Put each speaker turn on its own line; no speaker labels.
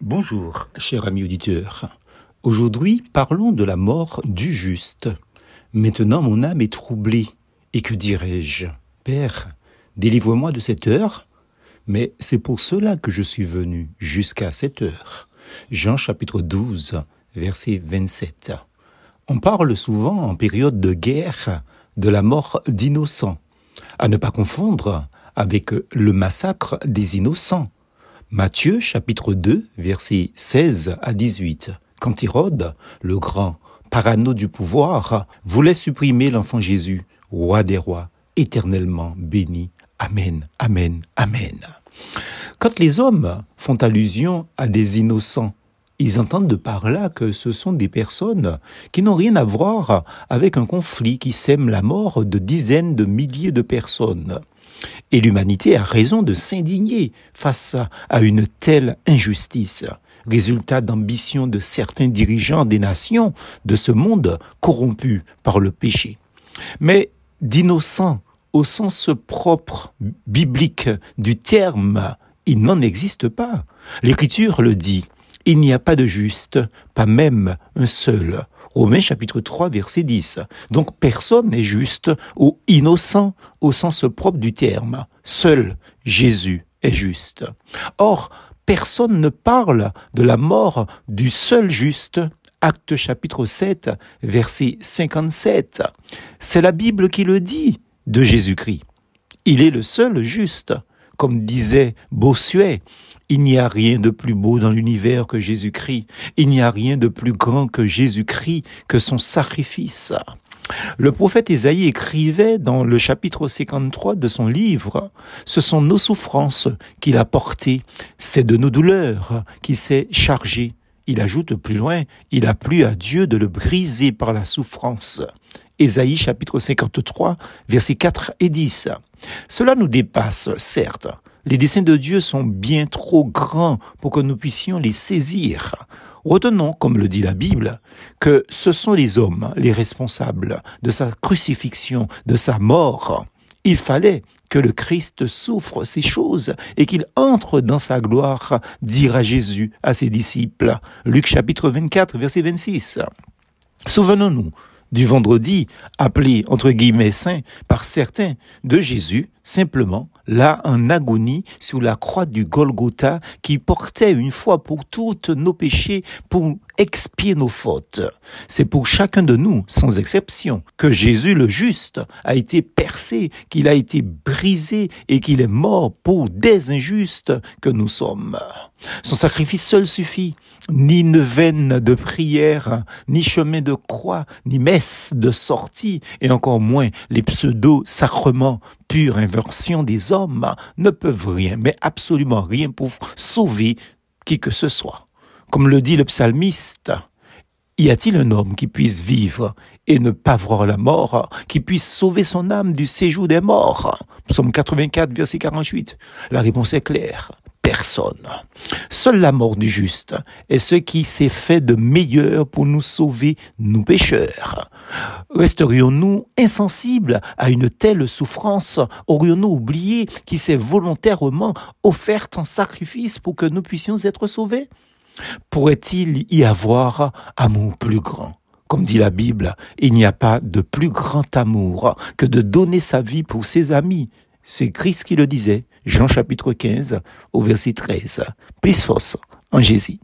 Bonjour, cher ami auditeur. Aujourd'hui, parlons de la mort du juste. Maintenant, mon âme est troublée. Et que dirais-je? Père, délivre-moi de cette heure. Mais c'est pour cela que je suis venu jusqu'à cette heure. Jean chapitre 12, verset 27. On parle souvent en période de guerre de la mort d'innocents, à ne pas confondre avec le massacre des innocents. Matthieu chapitre 2 versets 16 à 18. Quand Hérode, le grand parano du pouvoir, voulait supprimer l'enfant Jésus, roi des rois, éternellement béni. Amen, amen, amen. Quand les hommes font allusion à des innocents, ils entendent de par là que ce sont des personnes qui n'ont rien à voir avec un conflit qui sème la mort de dizaines de milliers de personnes. Et l'humanité a raison de s'indigner face à une telle injustice, résultat d'ambition de certains dirigeants des nations de ce monde corrompu par le péché. Mais d'innocents au sens propre biblique du terme, il n'en existe pas. L'Écriture le dit. Il n'y a pas de juste, pas même un seul. Romains chapitre 3 verset 10. Donc personne n'est juste ou innocent au sens propre du terme. Seul Jésus est juste. Or, personne ne parle de la mort du seul juste. Acte chapitre 7 verset 57. C'est la Bible qui le dit de Jésus-Christ. Il est le seul juste. Comme disait Bossuet, il n'y a rien de plus beau dans l'univers que Jésus-Christ. Il n'y a rien de plus grand que Jésus-Christ, que son sacrifice. Le prophète Isaïe écrivait dans le chapitre 53 de son livre, Ce sont nos souffrances qu'il a portées, c'est de nos douleurs qu'il s'est chargé. Il ajoute plus loin, il a plu à Dieu de le briser par la souffrance. Ésaïe chapitre 53, versets 4 et 10. Cela nous dépasse, certes, les desseins de Dieu sont bien trop grands pour que nous puissions les saisir. Retenons, comme le dit la Bible, que ce sont les hommes les responsables de sa crucifixion, de sa mort. Il fallait que le Christ souffre ces choses et qu'il entre dans sa gloire, dira Jésus à ses disciples. Luc chapitre 24, verset 26. Souvenons-nous du vendredi, appelé entre guillemets saint par certains de Jésus, simplement là en agonie sur la croix du Golgotha qui portait une fois pour toutes nos péchés pour expier nos fautes. C'est pour chacun de nous, sans exception, que Jésus le juste a été percé, qu'il a été brisé et qu'il est mort pour des injustes que nous sommes. Son sacrifice seul suffit. Ni une veine de prière, ni chemin de croix, ni messe de sortie, et encore moins les pseudo-sacrements, pure des hommes, ne peuvent rien, mais absolument rien pour sauver qui que ce soit. Comme le dit le psalmiste, y a-t-il un homme qui puisse vivre et ne pas voir la mort, qui puisse sauver son âme du séjour des morts? Psaume 84, verset 48. La réponse est claire personne. Seule la mort du juste est ce qui s'est fait de meilleur pour nous sauver, nous pécheurs. Resterions-nous insensibles à une telle souffrance? Aurions-nous oublié qui s'est volontairement offerte en sacrifice pour que nous puissions être sauvés? Pourrait-il y avoir amour plus grand? Comme dit la Bible, il n'y a pas de plus grand amour que de donner sa vie pour ses amis. C'est Christ qui le disait, Jean chapitre 15 au verset 13. Plus force en Jésus.